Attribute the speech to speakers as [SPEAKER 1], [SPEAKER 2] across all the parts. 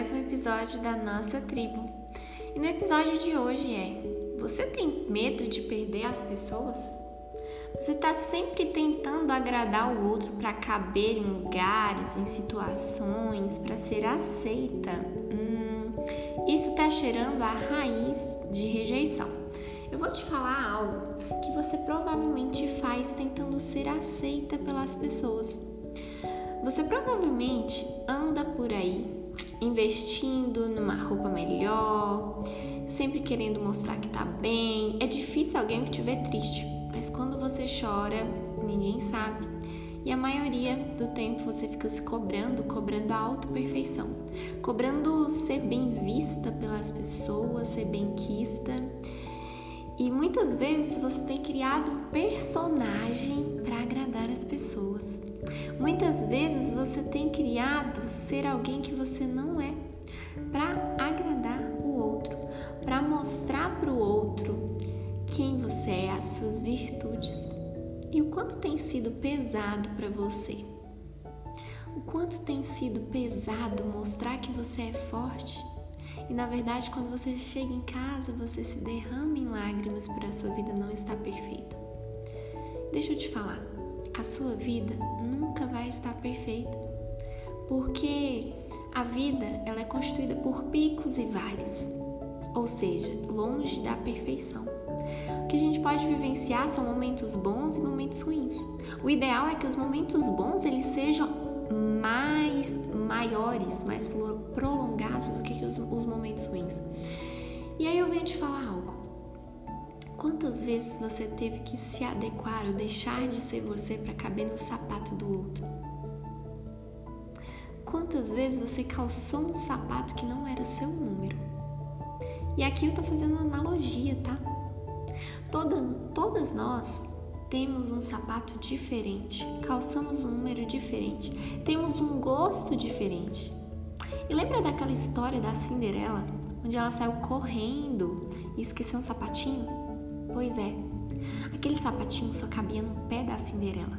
[SPEAKER 1] mais um episódio da nossa tribo. E no episódio de hoje é: Você tem medo de perder as pessoas? Você está sempre tentando agradar o outro para caber em lugares, em situações, para ser aceita? Hum, isso está cheirando a raiz de rejeição. Eu vou te falar algo que você provavelmente faz tentando ser aceita pelas pessoas. Você provavelmente anda por aí investindo numa roupa melhor, sempre querendo mostrar que tá bem. É difícil alguém te ver triste, mas quando você chora, ninguém sabe. E a maioria do tempo você fica se cobrando, cobrando a auto-perfeição, cobrando ser bem vista pelas pessoas, ser bem quista. E muitas vezes você tem criado personagem para agradar as pessoas. Muitas vezes você tem criado ser alguém que você não é para agradar o outro, para mostrar para o outro quem você é, as suas virtudes e o quanto tem sido pesado para você. O quanto tem sido pesado mostrar que você é forte e na verdade, quando você chega em casa, você se derrama em lágrimas por a sua vida não estar perfeita. Deixa eu te falar, a sua vida nunca vai estar perfeita, porque a vida ela é constituída por picos e vales, ou seja, longe da perfeição. O que a gente pode vivenciar são momentos bons e momentos ruins. O ideal é que os momentos bons eles sejam mais maiores, mais prolongados do que os, os momentos ruins. E aí eu venho te falar algo. Quantas vezes você teve que se adequar ou deixar de ser você para caber no sapato do outro? Quantas vezes você calçou um sapato que não era o seu número? E aqui eu tô fazendo uma analogia, tá? Todas, todas nós temos um sapato diferente, calçamos um número diferente, temos um gosto diferente. E lembra daquela história da Cinderela, onde ela saiu correndo e esqueceu um sapatinho? Pois é, aquele sapatinho só cabia no pé da Cinderela.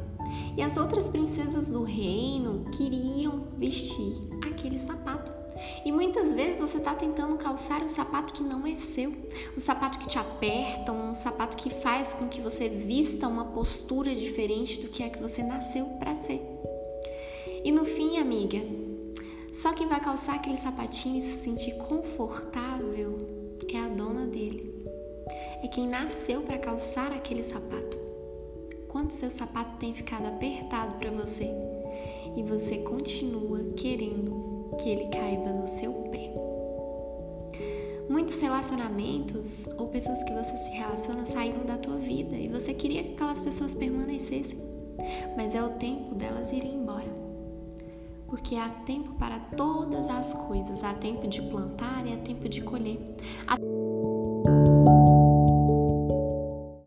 [SPEAKER 1] E as outras princesas do reino queriam vestir aquele sapato. E muitas vezes você está tentando calçar um sapato que não é seu, um sapato que te aperta, um sapato que faz com que você vista uma postura diferente do que é que você nasceu para ser. E no fim, amiga, só quem vai calçar aquele sapatinho e se sentir confortável é a dona dele é quem nasceu para calçar aquele sapato. Quanto seu sapato tem ficado apertado para você e você continua querendo que ele caiba no seu pé. Muitos relacionamentos ou pessoas que você se relaciona saíram da tua vida e você queria que aquelas pessoas permanecessem, mas é o tempo delas irem embora. Porque há tempo para todas as coisas, há tempo de plantar e há tempo de colher. Há